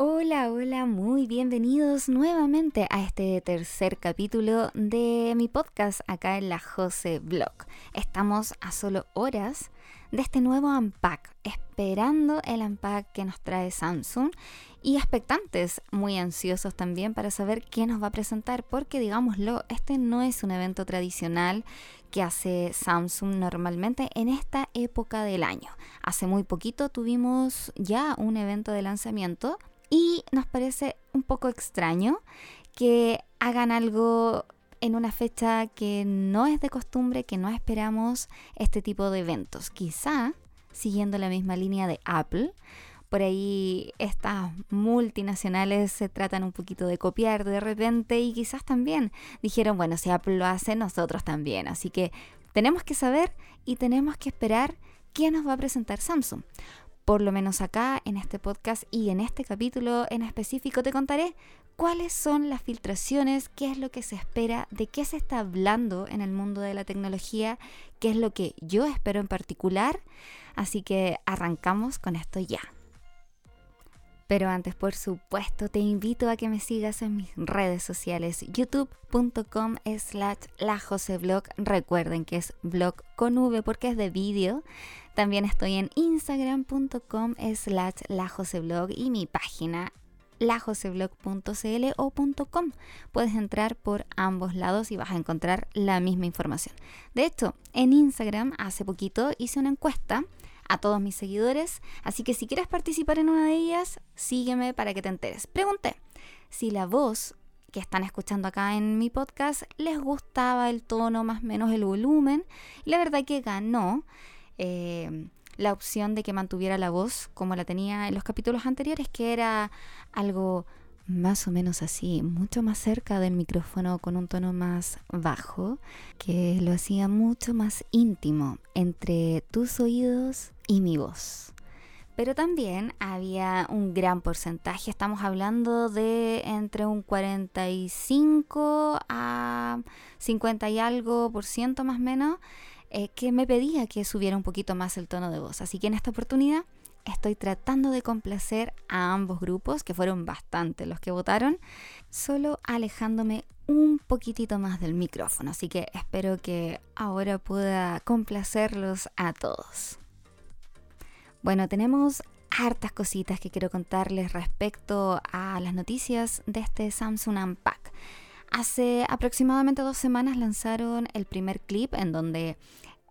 Hola, hola, muy bienvenidos nuevamente a este tercer capítulo de mi podcast acá en la Jose Blog. Estamos a solo horas de este nuevo Unpack, esperando el Unpack que nos trae Samsung y expectantes, muy ansiosos también para saber qué nos va a presentar, porque digámoslo, este no es un evento tradicional que hace Samsung normalmente en esta época del año. Hace muy poquito tuvimos ya un evento de lanzamiento y nos parece un poco extraño que hagan algo en una fecha que no es de costumbre, que no esperamos este tipo de eventos. Quizá siguiendo la misma línea de Apple. Por ahí estas multinacionales se tratan un poquito de copiar de repente y quizás también dijeron, bueno, si Apple lo hace, nosotros también. Así que tenemos que saber y tenemos que esperar qué nos va a presentar Samsung por lo menos acá en este podcast y en este capítulo en específico te contaré cuáles son las filtraciones, qué es lo que se espera, de qué se está hablando en el mundo de la tecnología, qué es lo que yo espero en particular. Así que arrancamos con esto ya. Pero antes, por supuesto, te invito a que me sigas en mis redes sociales, youtube.com slash lajoseblog. Recuerden que es blog con V porque es de vídeo. También estoy en instagram.com slash lajoseblog y mi página lajoseblog.cl o .com. Puedes entrar por ambos lados y vas a encontrar la misma información. De hecho, en Instagram hace poquito hice una encuesta a todos mis seguidores, así que si quieres participar en una de ellas, sígueme para que te enteres. Pregunté si la voz que están escuchando acá en mi podcast les gustaba el tono, más o menos el volumen, y la verdad que ganó eh, la opción de que mantuviera la voz como la tenía en los capítulos anteriores, que era algo más o menos así, mucho más cerca del micrófono con un tono más bajo, que lo hacía mucho más íntimo entre tus oídos y mi voz. Pero también había un gran porcentaje, estamos hablando de entre un 45 a 50 y algo por ciento más o menos, eh, que me pedía que subiera un poquito más el tono de voz. Así que en esta oportunidad estoy tratando de complacer a ambos grupos, que fueron bastante los que votaron, solo alejándome un poquitito más del micrófono. Así que espero que ahora pueda complacerlos a todos. Bueno, tenemos hartas cositas que quiero contarles respecto a las noticias de este Samsung Unpack. Hace aproximadamente dos semanas lanzaron el primer clip en donde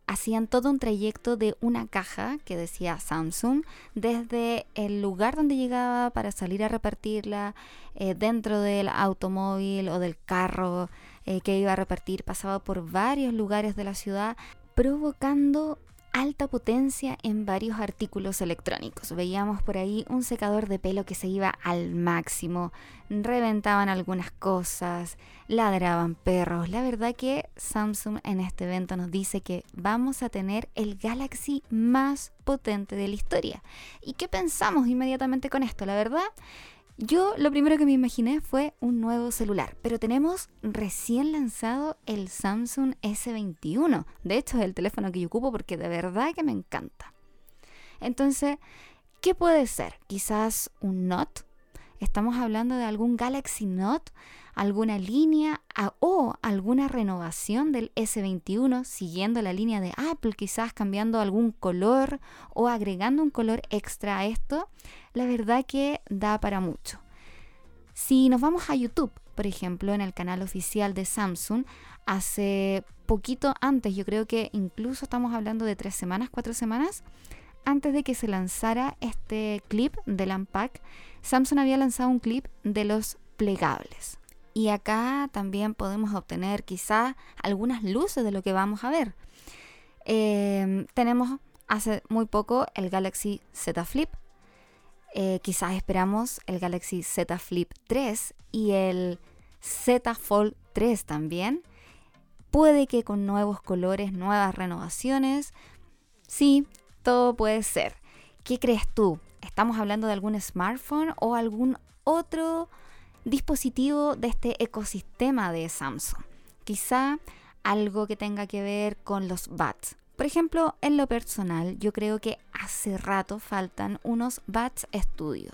hacían todo un trayecto de una caja que decía Samsung desde el lugar donde llegaba para salir a repartirla eh, dentro del automóvil o del carro eh, que iba a repartir. Pasaba por varios lugares de la ciudad provocando alta potencia en varios artículos electrónicos. Veíamos por ahí un secador de pelo que se iba al máximo, reventaban algunas cosas, ladraban perros. La verdad que Samsung en este evento nos dice que vamos a tener el Galaxy más potente de la historia. ¿Y qué pensamos inmediatamente con esto? La verdad yo lo primero que me imaginé fue un nuevo celular, pero tenemos recién lanzado el Samsung S21. De hecho, es el teléfono que yo ocupo porque de verdad que me encanta. Entonces, ¿qué puede ser? Quizás un Note. Estamos hablando de algún Galaxy Note, alguna línea o alguna renovación del S21 siguiendo la línea de Apple, quizás cambiando algún color o agregando un color extra a esto la verdad que da para mucho. Si nos vamos a YouTube, por ejemplo, en el canal oficial de Samsung, hace poquito antes, yo creo que incluso estamos hablando de tres semanas, cuatro semanas, antes de que se lanzara este clip del Unpack, Samsung había lanzado un clip de los plegables. Y acá también podemos obtener quizá algunas luces de lo que vamos a ver. Eh, tenemos hace muy poco el Galaxy Z Flip, eh, quizás esperamos el Galaxy Z Flip 3 y el Z Fold 3 también. Puede que con nuevos colores, nuevas renovaciones. Sí, puede ser. ¿Qué crees tú? ¿Estamos hablando de algún smartphone o algún otro dispositivo de este ecosistema de Samsung? Quizá algo que tenga que ver con los bats, por ejemplo, en lo personal, yo creo que hace rato faltan unos Bats Studio.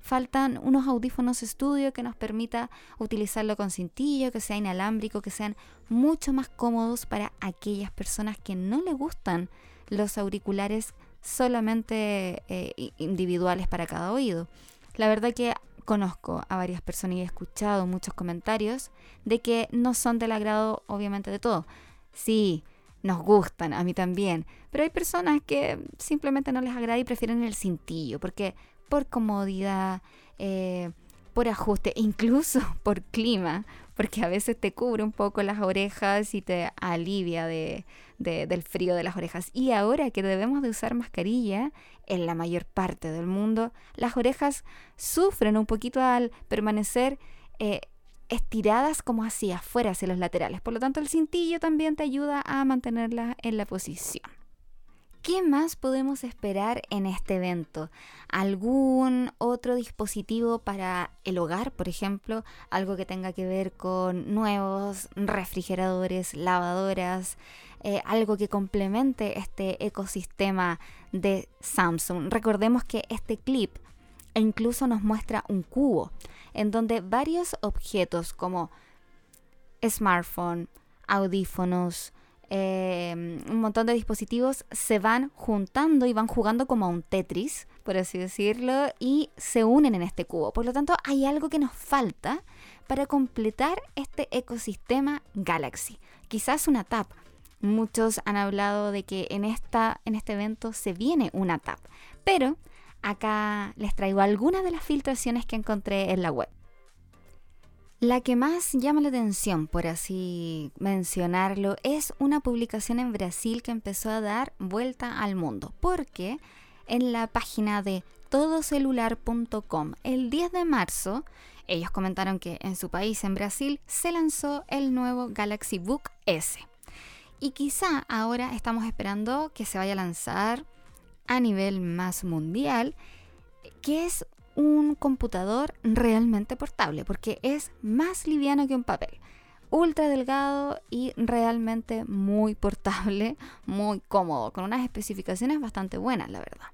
faltan unos audífonos estudio que nos permita utilizarlo con cintillo, que sea inalámbrico, que sean mucho más cómodos para aquellas personas que no le gustan los auriculares solamente eh, individuales para cada oído. La verdad que conozco a varias personas y he escuchado muchos comentarios de que no son del agrado obviamente de todo. Sí, nos gustan, a mí también, pero hay personas que simplemente no les agrada y prefieren el cintillo, porque por comodidad, eh, por ajuste, incluso por clima, porque a veces te cubre un poco las orejas y te alivia de, del frío de las orejas. Y ahora que debemos de usar mascarilla en la mayor parte del mundo, las orejas sufren un poquito al permanecer eh, estiradas como hacia afuera, hacia los laterales. Por lo tanto, el cintillo también te ayuda a mantenerla en la posición. ¿Qué más podemos esperar en este evento? ¿Algún otro dispositivo para el hogar, por ejemplo? Algo que tenga que ver con nuevos refrigeradores, lavadoras, eh, algo que complemente este ecosistema de Samsung. Recordemos que este clip incluso nos muestra un cubo en donde varios objetos como smartphone, audífonos, Em, un montón de dispositivos se van juntando y van jugando como a un Tetris, por así decirlo, y se unen en este cubo. Por lo tanto, hay algo que nos falta para completar este ecosistema Galaxy. Quizás una TAP. Muchos han hablado de que en, esta, en este evento se viene una TAP, pero acá les traigo algunas de las filtraciones que encontré en la web. La que más llama la atención, por así mencionarlo, es una publicación en Brasil que empezó a dar vuelta al mundo, porque en la página de todocelular.com el 10 de marzo ellos comentaron que en su país, en Brasil, se lanzó el nuevo Galaxy Book S. Y quizá ahora estamos esperando que se vaya a lanzar a nivel más mundial, que es un computador realmente portable, porque es más liviano que un papel. Ultra delgado y realmente muy portable, muy cómodo, con unas especificaciones bastante buenas, la verdad.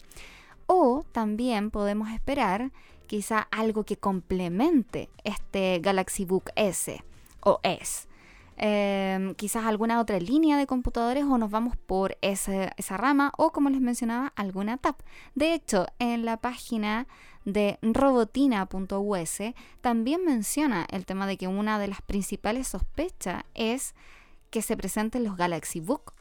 O también podemos esperar quizá algo que complemente este Galaxy Book S o S. Em, quizás alguna otra línea de computadores o nos vamos por esa, rama o como les mencionaba alguna tab. De hecho, en la página de robotina.us también menciona el tema de que una de las principales sospechas es que se presenten los Galaxy Book.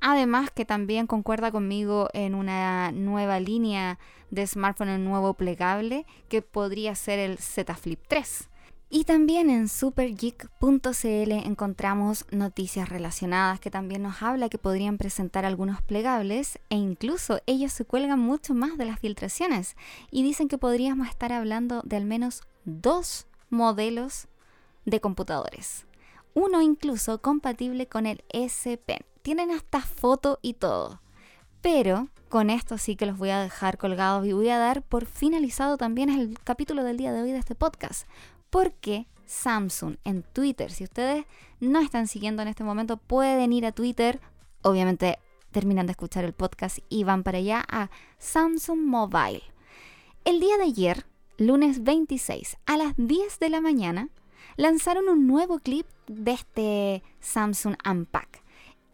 Además que también concuerda conmigo en una nueva línea de smartphone nuevo plegable que podría ser el Z Flip 3. Y también en supergeek.cl encontramos noticias relacionadas que también nos habla que podrían presentar algunos plegables e incluso ellos se cuelgan mucho más de las filtraciones y dicen que podríamos estar hablando de al menos dos modelos de computadores. Uno incluso compatible con el S Pen. Tienen hasta foto y todo. Pero con esto sí que los voy a dejar colgados y voy a dar por finalizado también el capítulo del día de hoy de este podcast porque Samsung en Twitter, si ustedes no están siguiendo en este momento, pueden ir a Twitter, obviamente terminan de escuchar el podcast y van para allá a Samsung Mobile. El día de ayer, lunes 26, a las 10 de la mañana, lanzaron un nuevo clip de este Samsung Unpack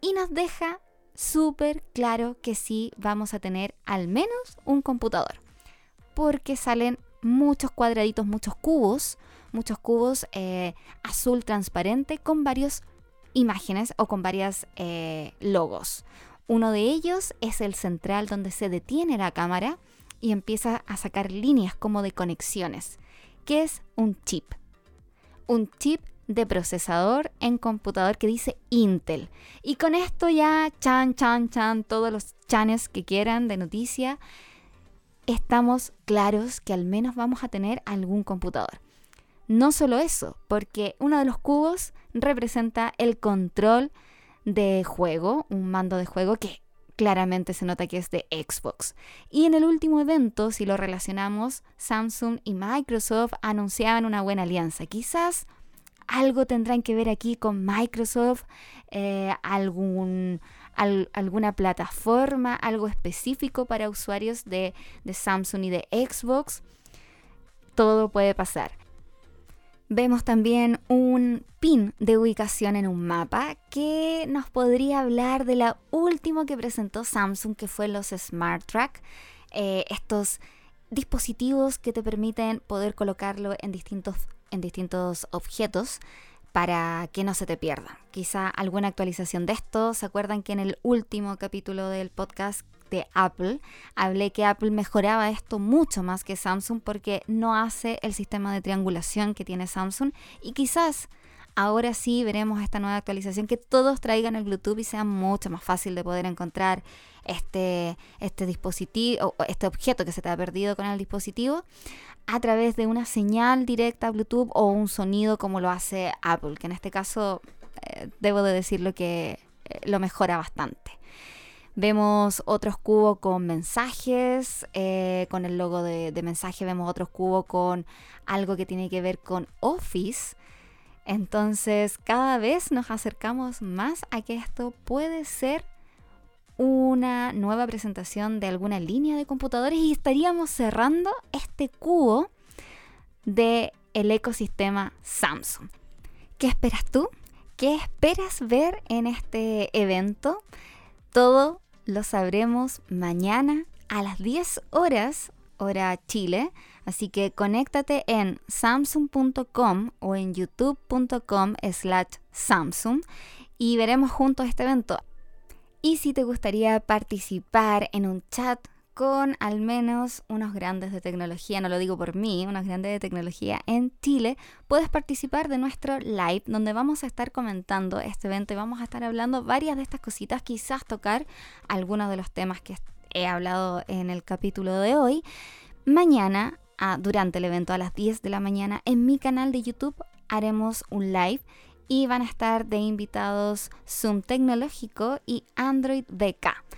y nos deja súper claro que sí vamos a tener al menos un computador, porque salen muchos cuadraditos, muchos cubos, muchos cubos eh, azul transparente con varias imágenes o con varias eh, logos. Uno de ellos es el central donde se detiene la cámara y empieza a sacar líneas como de conexiones, que es un chip. Un chip de procesador en computador que dice Intel. Y con esto ya, chan, chan, chan, todos los chanes que quieran de noticia, estamos claros que al menos vamos a tener algún computador. No solo eso, porque uno de los cubos representa el control de juego, un mando de juego que claramente se nota que es de Xbox. Y en el último evento, si lo relacionamos, Samsung y Microsoft anunciaban una buena alianza. Quizás algo tendrán que ver aquí con Microsoft, eh, alguna plataforma, algo específico para usuarios de Samsung y de Xbox. todo puede pasar. Vemos también un pin de ubicación en un mapa que nos podría hablar de la última que presentó Samsung, que fue los Smart Track. Eh, estos dispositivos que te permiten poder colocarlo en distintos, en distintos objetos para que no se te pierda. Quizá alguna actualización de esto. ¿Se acuerdan que en el último capítulo del podcast de Apple, hablé que Apple mejoraba esto mucho más que Samsung porque no hace el sistema de triangulación que tiene Samsung y quizás ahora sí veremos esta nueva actualización que todos traigan el Bluetooth y sea mucho más fácil de poder encontrar este, este dispositivo, este objeto que se te ha perdido con el dispositivo a través de una señal directa Bluetooth o un sonido como lo hace Apple, que en este caso eh, debo de decirlo que eh, lo mejora bastante. Vemos otros cubos con mensajes, eh, con el logo de, mensaje. Vemos otros cubos con algo que tiene que ver con Office. Entonces cada vez nos acercamos más a que esto puede ser una nueva presentación de alguna línea de computadores y estaríamos cerrando este cubo del el ecosistema Samsung. ¿Qué esperas tú? ¿Qué esperas ver en este evento? Todo lo sabremos mañana a las 10 horas, hora Chile. Así que conéctate en samsung.com o en youtube.com slash samsung y veremos juntos este evento. Y si te gustaría participar en un chat con al menos unos grandes de tecnología, no lo digo por mí, unos grandes de tecnología en Chile, puedes participar de nuestro live donde vamos a estar comentando este evento y vamos a estar hablando varias de estas cositas, quizás tocar algunos de los temas que he hablado en el capítulo de hoy. Mañana, durante el evento a las 10 de la mañana, en mi canal de YouTube haremos un live y van a estar de invitados Zoom Tecnológico y Android BK.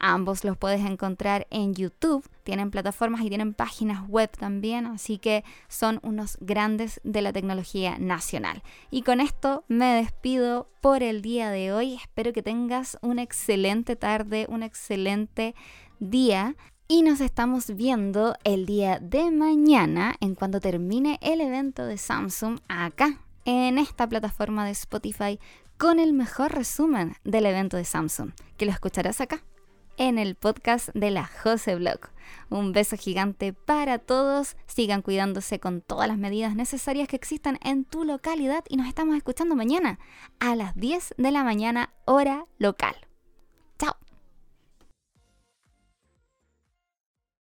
Ambos los puedes encontrar en YouTube, tienen plataformas y tienen páginas web también, así que son unos grandes de la tecnología nacional. Y con esto me despido por el día de hoy. Espero que tengas una excelente tarde, un excelente día. Y nos estamos viendo el día de mañana en cuando termine el evento de Samsung acá en esta plataforma de Spotify con el mejor resumen del evento de Samsung, que lo escucharás acá en el podcast de la Jose Blog. Un beso gigante para todos. Sigan cuidándose con todas las medidas necesarias que existan en tu localidad y nos estamos escuchando mañana a las 10 de la mañana hora local.